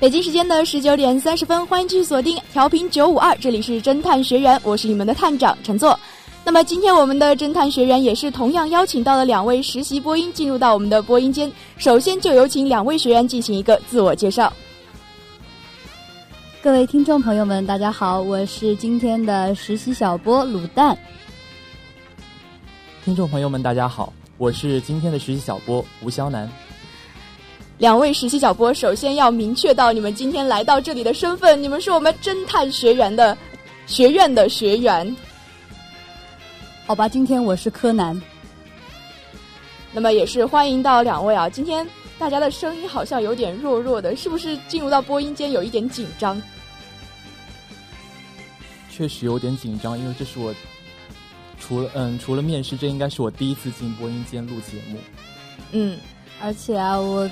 北京时间的十九点三十分，欢迎继续锁定调频九五二，这里是侦探学员，我是你们的探长陈作。那么今天我们的侦探学员也是同样邀请到了两位实习播音进入到我们的播音间，首先就有请两位学员进行一个自我介绍。各位听众朋友们，大家好，我是今天的实习小播卤蛋。听众朋友们，大家好，我是今天的实习小播吴肖楠。两位实习小播，首先要明确到你们今天来到这里的身份，你们是我们侦探学员的学院的学员。好吧，今天我是柯南。那么也是欢迎到两位啊！今天大家的声音好像有点弱弱的，是不是进入到播音间有一点紧张？确实有点紧张，因为这是我除了嗯除了面试，这应该是我第一次进播音间录节目。嗯，而且啊，我。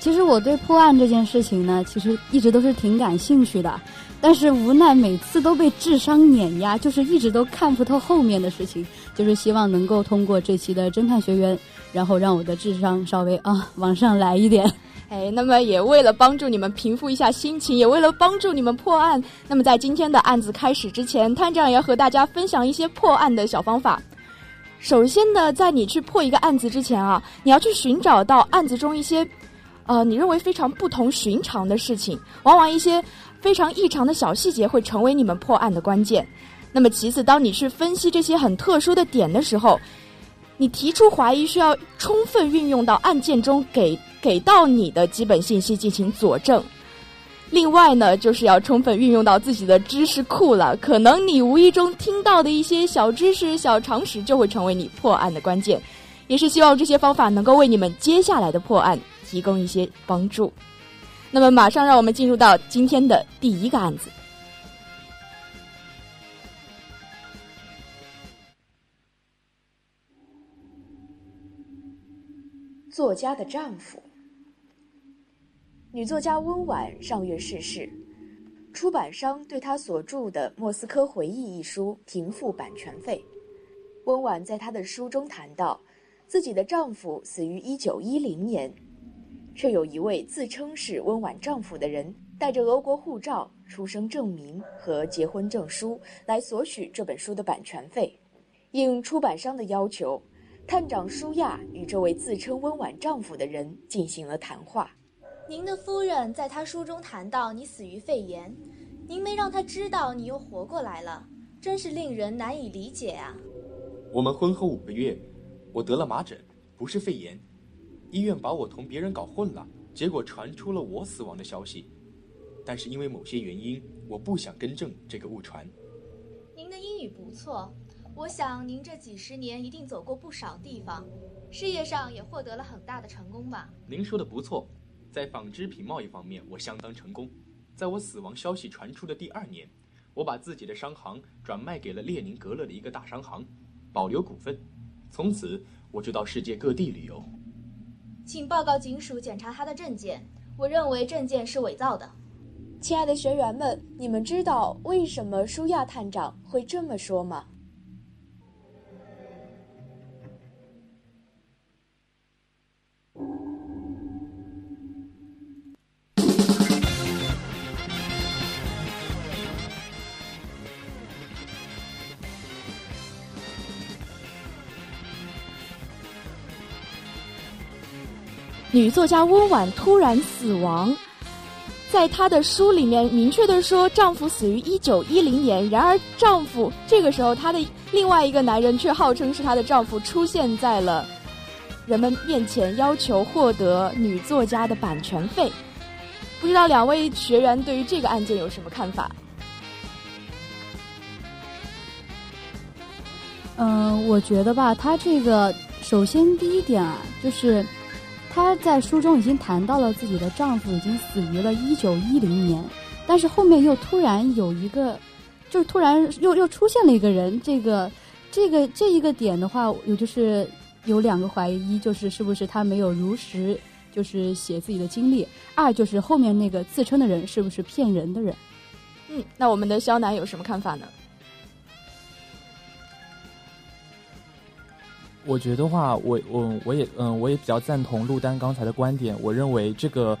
其实我对破案这件事情呢，其实一直都是挺感兴趣的，但是无奈每次都被智商碾压，就是一直都看不透后面的事情。就是希望能够通过这期的侦探学员，然后让我的智商稍微啊往上来一点。哎，那么也为了帮助你们平复一下心情，也为了帮助你们破案，那么在今天的案子开始之前，探长也要和大家分享一些破案的小方法。首先呢，在你去破一个案子之前啊，你要去寻找到案子中一些。呃，你认为非常不同寻常的事情，往往一些非常异常的小细节会成为你们破案的关键。那么，其次，当你去分析这些很特殊的点的时候，你提出怀疑需要充分运用到案件中给给到你的基本信息进行佐证。另外呢，就是要充分运用到自己的知识库了。可能你无意中听到的一些小知识、小常识，就会成为你破案的关键。也是希望这些方法能够为你们接下来的破案。提供一些帮助。那么，马上让我们进入到今天的第一个案子。作家的丈夫，女作家温婉上月逝世，出版商对她所著的《莫斯科回忆》一书停付版权费。温婉在她的书中谈到，自己的丈夫死于一九一零年。却有一位自称是温婉丈夫的人，带着俄国护照、出生证明和结婚证书来索取这本书的版权费。应出版商的要求，探长舒亚与这位自称温婉丈夫的人进行了谈话。您的夫人在他书中谈到你死于肺炎，您没让他知道你又活过来了，真是令人难以理解啊！我们婚后五个月，我得了麻疹，不是肺炎。医院把我同别人搞混了，结果传出了我死亡的消息。但是因为某些原因，我不想更正这个误传。您的英语不错，我想您这几十年一定走过不少地方，事业上也获得了很大的成功吧？您说的不错，在纺织品贸易方面我相当成功。在我死亡消息传出的第二年，我把自己的商行转卖给了列宁格勒的一个大商行，保留股份。从此我就到世界各地旅游。请报告警署检查他的证件。我认为证件是伪造的。亲爱的学员们，你们知道为什么舒亚探长会这么说吗？女作家温婉突然死亡，在她的书里面明确的说，丈夫死于一九一零年。然而，丈夫这个时候，她的另外一个男人却号称是她的丈夫，出现在了人们面前，要求获得女作家的版权费。不知道两位学员对于这个案件有什么看法？嗯，我觉得吧，他这个首先第一点啊，就是她在书中已经谈到了自己的丈夫已经死于了一九一零年，但是后面又突然有一个，就是突然又又出现了一个人，这个这个这一个点的话，有就是有两个怀疑，一就是是不是他没有如实就是写自己的经历，二就是后面那个自称的人是不是骗人的人。嗯，那我们的肖楠有什么看法呢？我觉得话，我我我也嗯，我也比较赞同陆丹刚才的观点。我认为这个，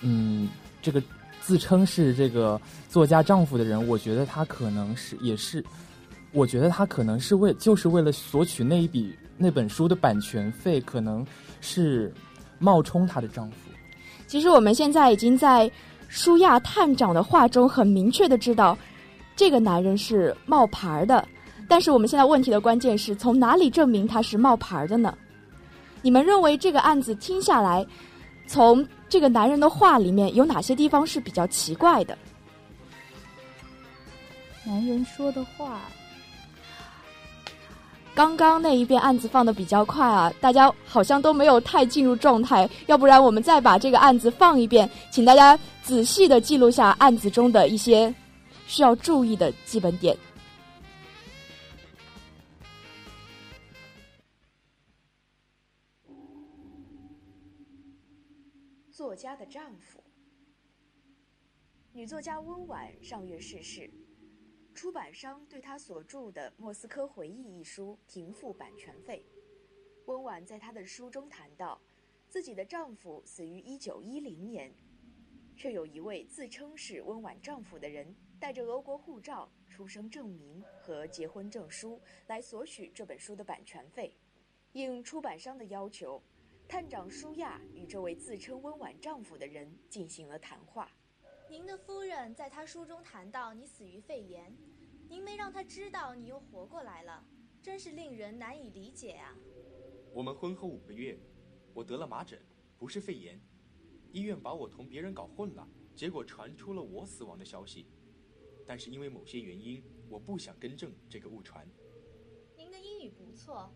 嗯，这个自称是这个作家丈夫的人，我觉得他可能是也是，我觉得他可能是为就是为了索取那一笔那本书的版权费，可能是冒充她的丈夫。其实我们现在已经在舒亚探长的话中很明确的知道，这个男人是冒牌的。但是我们现在问题的关键是从哪里证明他是冒牌的呢？你们认为这个案子听下来，从这个男人的话里面有哪些地方是比较奇怪的？男人说的话，刚刚那一遍案子放的比较快啊，大家好像都没有太进入状态。要不然我们再把这个案子放一遍，请大家仔细的记录下案子中的一些需要注意的基本点。作家的丈夫，女作家温婉上月逝世，出版商对她所著的《莫斯科回忆》一书停付版权费。温婉在她的书中谈到，自己的丈夫死于1910年，却有一位自称是温婉丈夫的人，带着俄国护照、出生证明和结婚证书来索取这本书的版权费。应出版商的要求。探长舒亚与这位自称温婉丈夫的人进行了谈话。您的夫人在他书中谈到你死于肺炎，您没让他知道你又活过来了，真是令人难以理解啊。我们婚后五个月，我得了麻疹，不是肺炎，医院把我同别人搞混了，结果传出了我死亡的消息。但是因为某些原因，我不想更正这个误传。您的英语不错。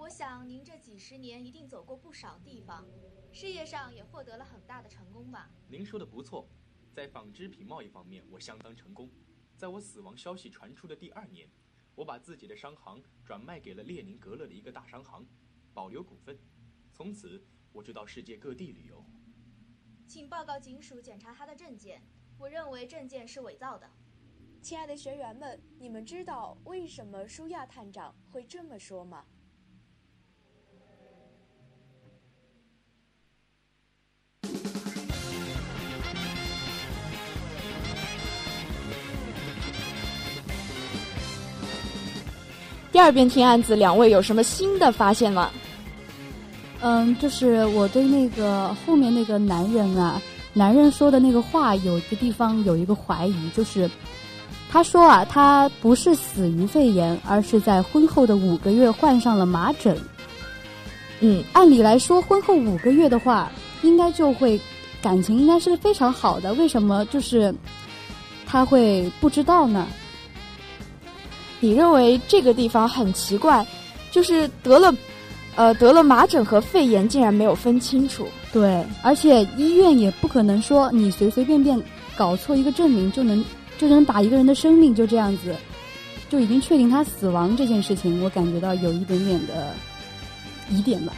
我想您这几十年一定走过不少地方，事业上也获得了很大的成功吧？您说的不错，在纺织品贸易方面我相当成功。在我死亡消息传出的第二年，我把自己的商行转卖给了列宁格勒的一个大商行，保留股份。从此我就到世界各地旅游。请报告警署检查他的证件，我认为证件是伪造的。亲爱的学员们，你们知道为什么舒亚探长会这么说吗？第二遍听案子，两位有什么新的发现吗？嗯，就是我对那个后面那个男人啊，男人说的那个话，有一个地方有一个怀疑，就是他说啊，他不是死于肺炎，而是在婚后的五个月患上了麻疹。嗯，按理来说，婚后五个月的话，应该就会感情应该是非常好的，为什么就是他会不知道呢？你认为这个地方很奇怪，就是得了，呃，得了麻疹和肺炎，竟然没有分清楚。对，而且医院也不可能说你随随便便搞错一个证明就能就能把一个人的生命就这样子就已经确定他死亡这件事情，我感觉到有一点点的疑点吧。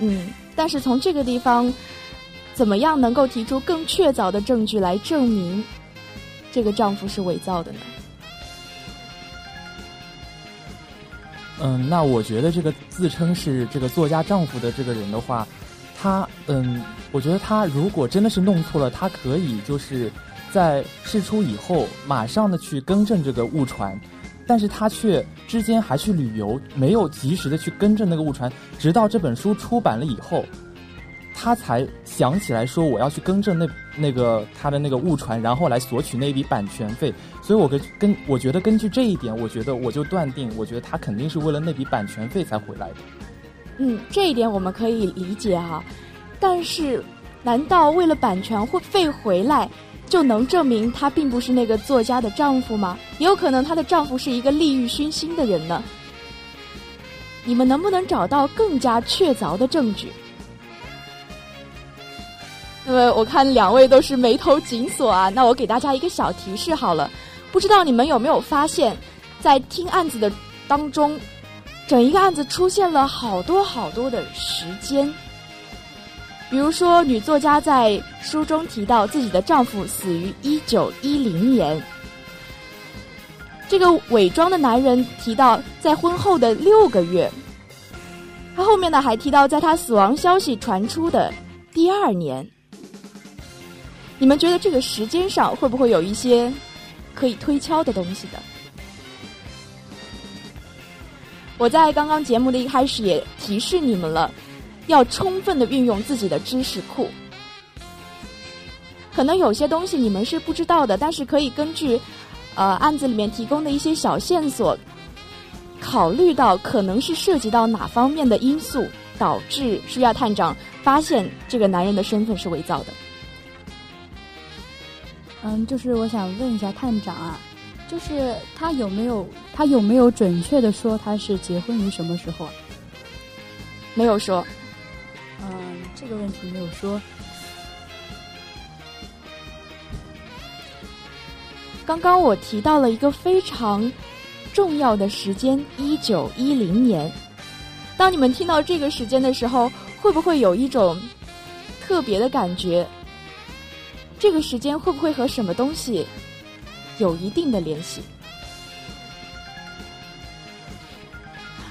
嗯，但是从这个地方，怎么样能够提出更确凿的证据来证明这个丈夫是伪造的呢？嗯，那我觉得这个自称是这个作家丈夫的这个人的话，他嗯，我觉得他如果真的是弄错了，他可以就是在事出以后马上的去更正这个误传，但是他却之间还去旅游，没有及时的去更正那个误传，直到这本书出版了以后。他才想起来说我要去更正那那个他的那个误传，然后来索取那笔版权费。所以，我跟跟我觉得根据这一点，我觉得我就断定，我觉得他肯定是为了那笔版权费才回来的。嗯，这一点我们可以理解哈。但是，难道为了版权会费回来，就能证明他并不是那个作家的丈夫吗？也有可能她的丈夫是一个利欲熏心的人呢。你们能不能找到更加确凿的证据？那么我看两位都是眉头紧锁啊，那我给大家一个小提示好了，不知道你们有没有发现，在听案子的当中，整一个案子出现了好多好多的时间。比如说，女作家在书中提到自己的丈夫死于一九一零年，这个伪装的男人提到在婚后的六个月，他后面呢还提到在他死亡消息传出的第二年。你们觉得这个时间上会不会有一些可以推敲的东西的？我在刚刚节目的一开始也提示你们了，要充分的运用自己的知识库。可能有些东西你们是不知道的，但是可以根据呃案子里面提供的一些小线索，考虑到可能是涉及到哪方面的因素，导致舒亚探长发现这个男人的身份是伪造的。嗯，就是我想问一下探长啊，就是他有没有他有没有准确的说他是结婚于什么时候啊？没有说。嗯，这个问题没有说。刚刚我提到了一个非常重要的时间，一九一零年。当你们听到这个时间的时候，会不会有一种特别的感觉？这个时间会不会和什么东西有一定的联系？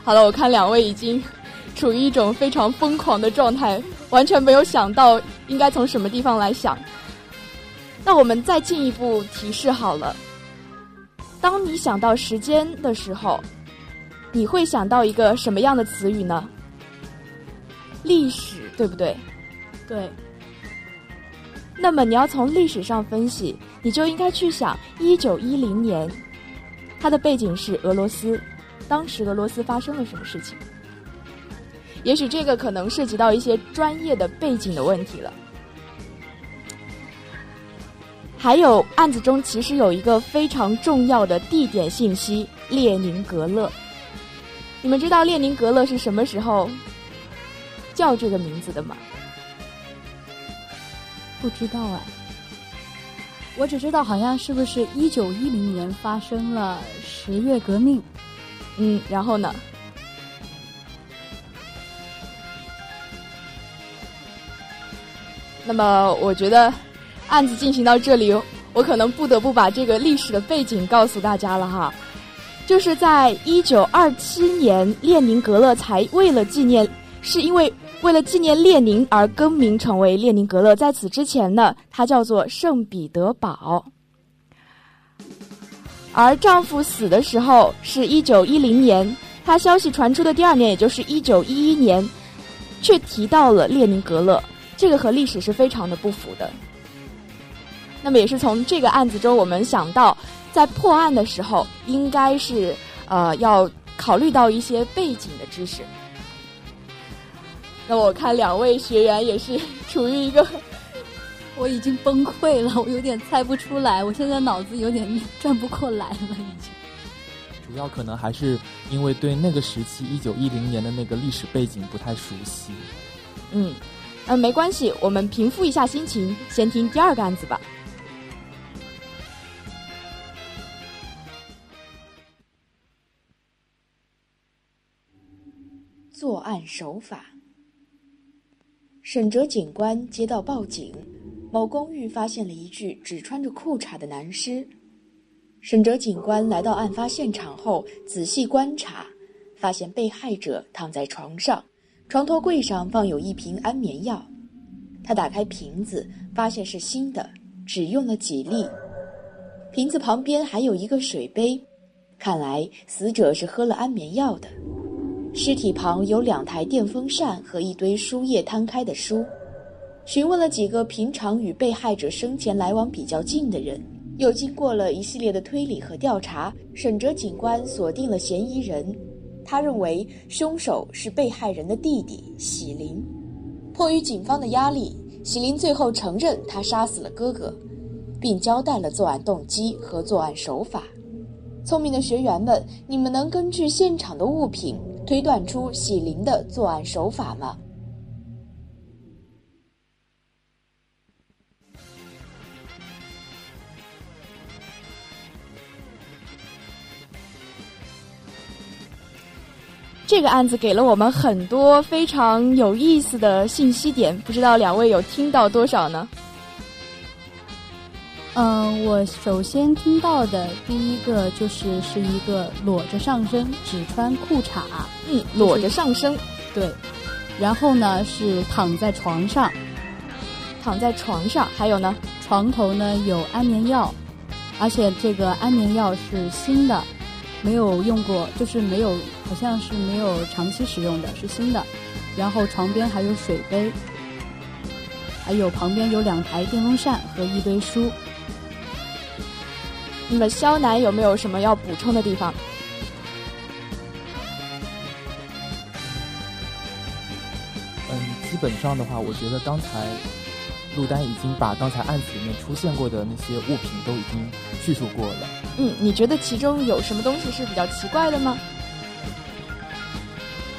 好了，我看两位已经处于一种非常疯狂的状态，完全没有想到应该从什么地方来想。那我们再进一步提示好了，当你想到时间的时候，你会想到一个什么样的词语呢？历史，对不对？对。那么你要从历史上分析，你就应该去想一九一零年，它的背景是俄罗斯，当时俄罗斯发生了什么事情？也许这个可能涉及到一些专业的背景的问题了。还有案子中其实有一个非常重要的地点信息——列宁格勒。你们知道列宁格勒是什么时候叫这个名字的吗？不知道哎，我只知道好像是不是一九一零年发生了十月革命，嗯，然后呢？那么我觉得案子进行到这里，我可能不得不把这个历史的背景告诉大家了哈，就是在一九二七年，列宁格勒才为了纪念，是因为。为了纪念列宁而更名成为列宁格勒，在此之前呢，它叫做圣彼得堡。而丈夫死的时候是一九一零年，他消息传出的第二年，也就是一九一一年，却提到了列宁格勒，这个和历史是非常的不符的。那么也是从这个案子中，我们想到，在破案的时候，应该是呃要考虑到一些背景的知识。那我看两位学员也是处于一个，我已经崩溃了，我有点猜不出来，我现在脑子有点转不过来了，已经。主要可能还是因为对那个时期一九一零年的那个历史背景不太熟悉。嗯，嗯，没关系，我们平复一下心情，先听第二个案子吧。作案手法。沈哲警官接到报警，某公寓发现了一具只穿着裤衩的男尸。沈哲警官来到案发现场后，仔细观察，发现被害者躺在床上，床头柜上放有一瓶安眠药。他打开瓶子，发现是新的，只用了几粒。瓶子旁边还有一个水杯，看来死者是喝了安眠药的。尸体旁有两台电风扇和一堆书页摊开的书。询问了几个平常与被害者生前来往比较近的人，又经过了一系列的推理和调查，沈哲警官锁定了嫌疑人。他认为凶手是被害人的弟弟喜林。迫于警方的压力，喜林最后承认他杀死了哥哥，并交代了作案动机和作案手法。聪明的学员们，你们能根据现场的物品。推断出喜林的作案手法吗？这个案子给了我们很多非常有意思的信息点，不知道两位有听到多少呢？嗯，我首先听到的第一个就是是一个裸着上身，只穿裤衩，嗯，裸着上身，对。然后呢是躺在床上，躺在床上，还有呢，床头呢有安眠药，而且这个安眠药是新的。没有用过，就是没有，好像是没有长期使用的，是新的。然后床边还有水杯，还有旁边有两台电风扇和一堆书。那么肖楠有没有什么要补充的地方？嗯，基本上的话，我觉得刚才陆丹已经把刚才案子里面出现过的那些物品都已经叙述过了。嗯，你觉得其中有什么东西是比较奇怪的吗？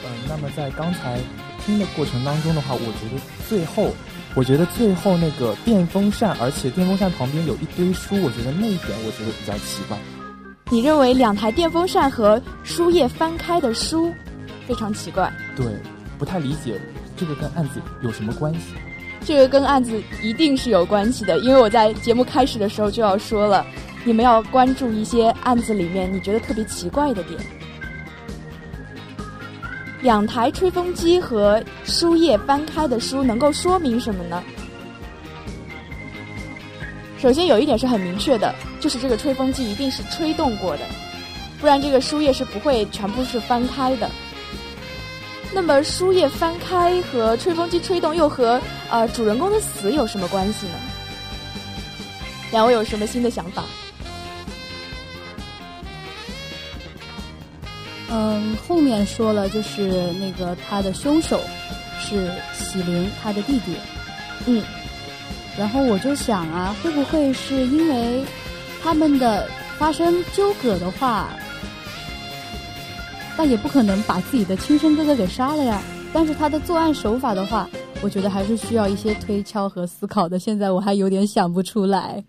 嗯，那么在刚才听的过程当中的话，我觉得最后，我觉得最后那个电风扇，而且电风扇旁边有一堆书，我觉得那一点我觉得比较奇怪。你认为两台电风扇和书页翻开的书非常奇怪？对，不太理解这个跟案子有什么关系？这个跟案子一定是有关系的，因为我在节目开始的时候就要说了。你们要关注一些案子里面你觉得特别奇怪的点。两台吹风机和书页翻开的书能够说明什么呢？首先有一点是很明确的，就是这个吹风机一定是吹动过的，不然这个书页是不会全部是翻开的。那么书页翻开和吹风机吹动又和呃主人公的死有什么关系呢？两位有什么新的想法？嗯，后面说了，就是那个他的凶手是喜灵，他的弟弟。嗯，然后我就想啊，会不会是因为他们的发生纠葛的话，那也不可能把自己的亲生哥哥给杀了呀。但是他的作案手法的话，我觉得还是需要一些推敲和思考的。现在我还有点想不出来。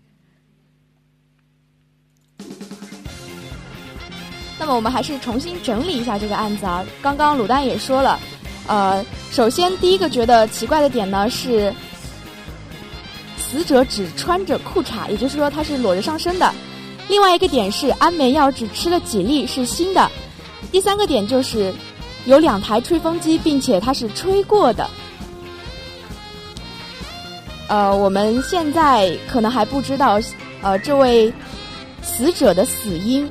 我们还是重新整理一下这个案子啊。刚刚鲁丹也说了，呃，首先第一个觉得奇怪的点呢是，死者只穿着裤衩，也就是说他是裸着上身的。另外一个点是安眠药只吃了几粒是新的。第三个点就是有两台吹风机，并且它是吹过的。呃，我们现在可能还不知道，呃，这位死者的死因。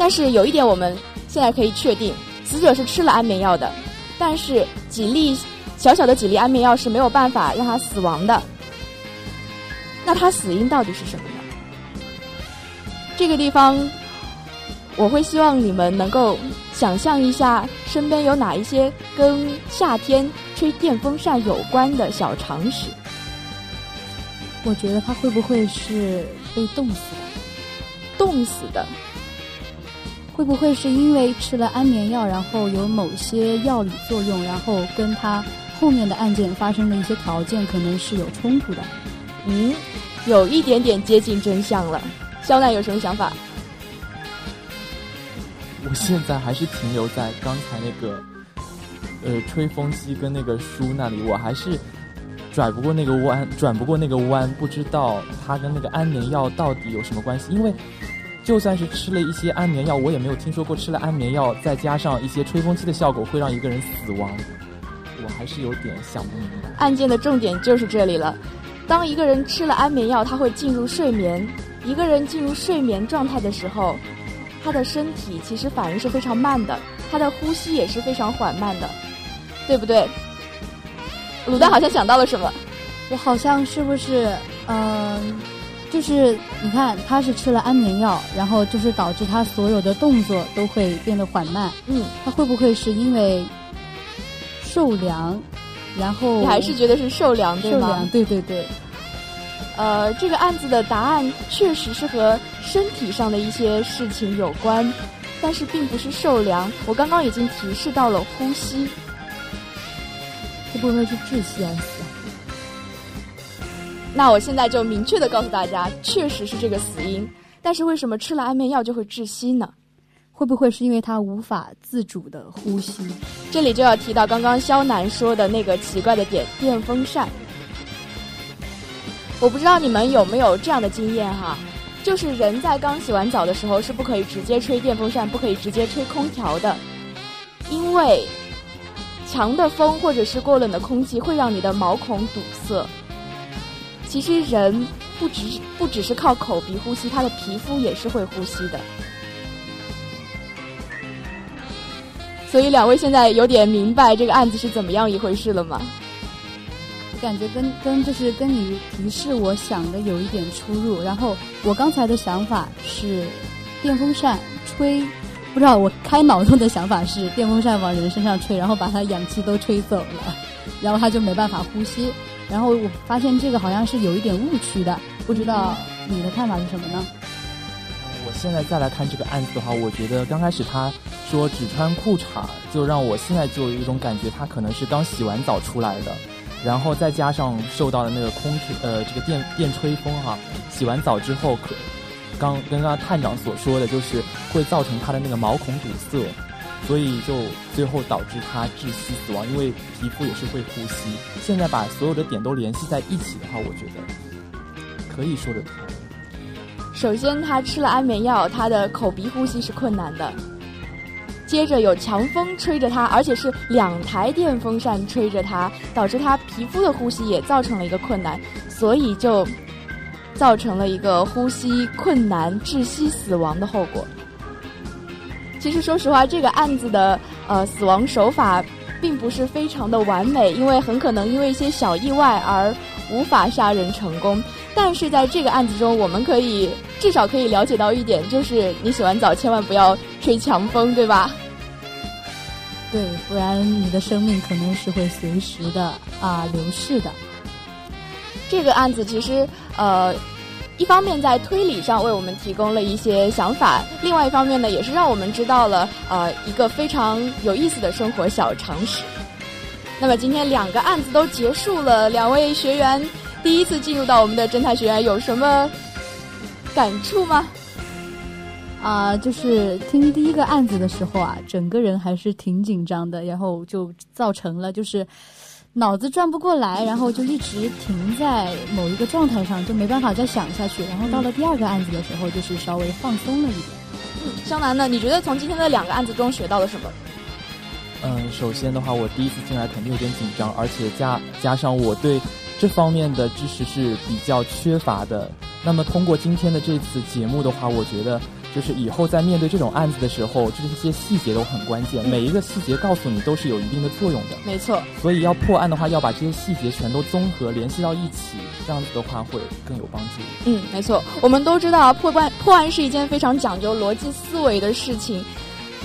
但是有一点，我们现在可以确定，死者是吃了安眠药的，但是几粒小小的几粒安眠药是没有办法让他死亡的。那他死因到底是什么呢？这个地方，我会希望你们能够想象一下，身边有哪一些跟夏天吹电风扇有关的小常识。我觉得他会不会是被冻死的？冻死的。会不会是因为吃了安眠药，然后有某些药理作用，然后跟他后面的案件发生的一些条件可能是有冲突的？嗯，有一点点接近真相了。肖奈有什么想法？我现在还是停留在刚才那个，呃，吹风机跟那个书那里，我还是转不过那个弯，转不过那个弯，不知道它跟那个安眠药到底有什么关系，因为。就算是吃了一些安眠药，我也没有听说过吃了安眠药再加上一些吹风机的效果会让一个人死亡。我还是有点想不明白。案件的重点就是这里了。当一个人吃了安眠药，他会进入睡眠。一个人进入睡眠状态的时候，他的身体其实反应是非常慢的，他的呼吸也是非常缓慢的，对不对？卤蛋好像想到了什么，我好像是不是嗯？就是你看，他是吃了安眠药，然后就是导致他所有的动作都会变得缓慢。嗯，他会不会是因为受凉？然后你还是觉得是受凉对吗？受凉，对对对。呃，这个案子的答案确实是和身体上的一些事情有关。但是并不是受凉。我刚刚已经提示到了呼吸，会不会是窒息而死？那我现在就明确的告诉大家，确实是这个死因。但是为什么吃了安眠药就会窒息呢？会不会是因为他无法自主的呼吸？这里就要提到刚刚肖楠说的那个奇怪的点——电风扇。我不知道你们有没有这样的经验哈，就是人在刚洗完澡的时候是不可以直接吹电风扇，不可以直接吹空调的，因为强的风或者是过冷的空气会让你的毛孔堵塞。其实人不只是不只是靠口鼻呼吸，他的皮肤也是会呼吸的。所以两位现在有点明白这个案子是怎么样一回事了吗？我感觉跟跟就是跟你提示我想的有一点出入。然后我刚才的想法是电风扇吹，不知道我开脑洞的想法是电风扇往人身上吹，然后把他氧气都吹走了，然后他就没办法呼吸。然后我发现这个好像是有一点误区的，不知道你的看法是什么呢？我现在再来看这个案子的话，我觉得刚开始他说只穿裤衩，就让我现在就有一种感觉，他可能是刚洗完澡出来的，然后再加上受到的那个空吹呃这个电电吹风哈，洗完澡之后可刚跟刚刚探长所说的就是会造成他的那个毛孔堵塞。所以就最后导致他窒息死亡，因为皮肤也是会呼吸。现在把所有的点都联系在一起的话，我觉得可以说得通。首先，他吃了安眠药，他的口鼻呼吸是困难的。接着有强风吹着他，而且是两台电风扇吹着他，导致他皮肤的呼吸也造成了一个困难，所以就造成了一个呼吸困难、窒息死亡的后果。其实，说实话，这个案子的呃死亡手法并不是非常的完美，因为很可能因为一些小意外而无法杀人成功。但是在这个案子中，我们可以至少可以了解到一点，就是你洗完澡千万不要吹强风，对吧？对，不然你的生命可能是会随时的啊流逝的。这个案子其实呃。一方面在推理上为我们提供了一些想法，另外一方面呢，也是让我们知道了呃一个非常有意思的生活小常识。那么今天两个案子都结束了，两位学员第一次进入到我们的侦探学院，有什么感触吗？啊，就是听第一个案子的时候啊，整个人还是挺紧张的，然后就造成了就是。脑子转不过来，然后就一直停在某一个状态上，就没办法再想下去。然后到了第二个案子的时候，就是稍微放松了一点。嗯，湘南呢？你觉得从今天的两个案子中学到了什么？嗯，首先的话，我第一次进来肯定有点紧张，而且加加上我对这方面的知识是比较缺乏的。那么通过今天的这次节目的话，我觉得。就是以后在面对这种案子的时候，这些细节都很关键。每一个细节告诉你都是有一定的作用的。没错。所以要破案的话，要把这些细节全都综合联系到一起，这样子的话会更有帮助。嗯，没错。我们都知道破案破案是一件非常讲究逻辑思维的事情。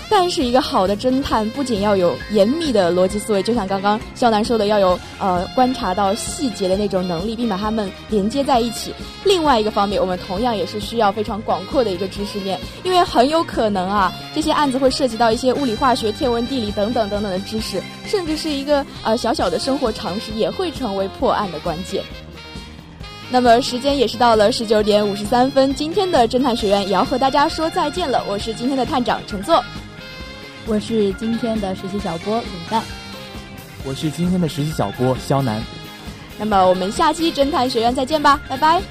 但是一个好的侦探不仅要有严密的逻辑思维，就像刚刚肖楠说的，要有呃观察到细节的那种能力，并把它们连接在一起。另外一个方面，我们同样也是需要非常广阔的一个知识面，因为很有可能啊，这些案子会涉及到一些物理、化学、天文、地理等等等等的知识，甚至是一个呃小小的生活常识，也会成为破案的关键。那么时间也是到了十九点五十三分，今天的侦探学院也要和大家说再见了。我是今天的探长陈作。我是今天的实习小波卤蛋，我是今天的实习小波肖楠。那么我们下期侦探学院再见吧，拜拜。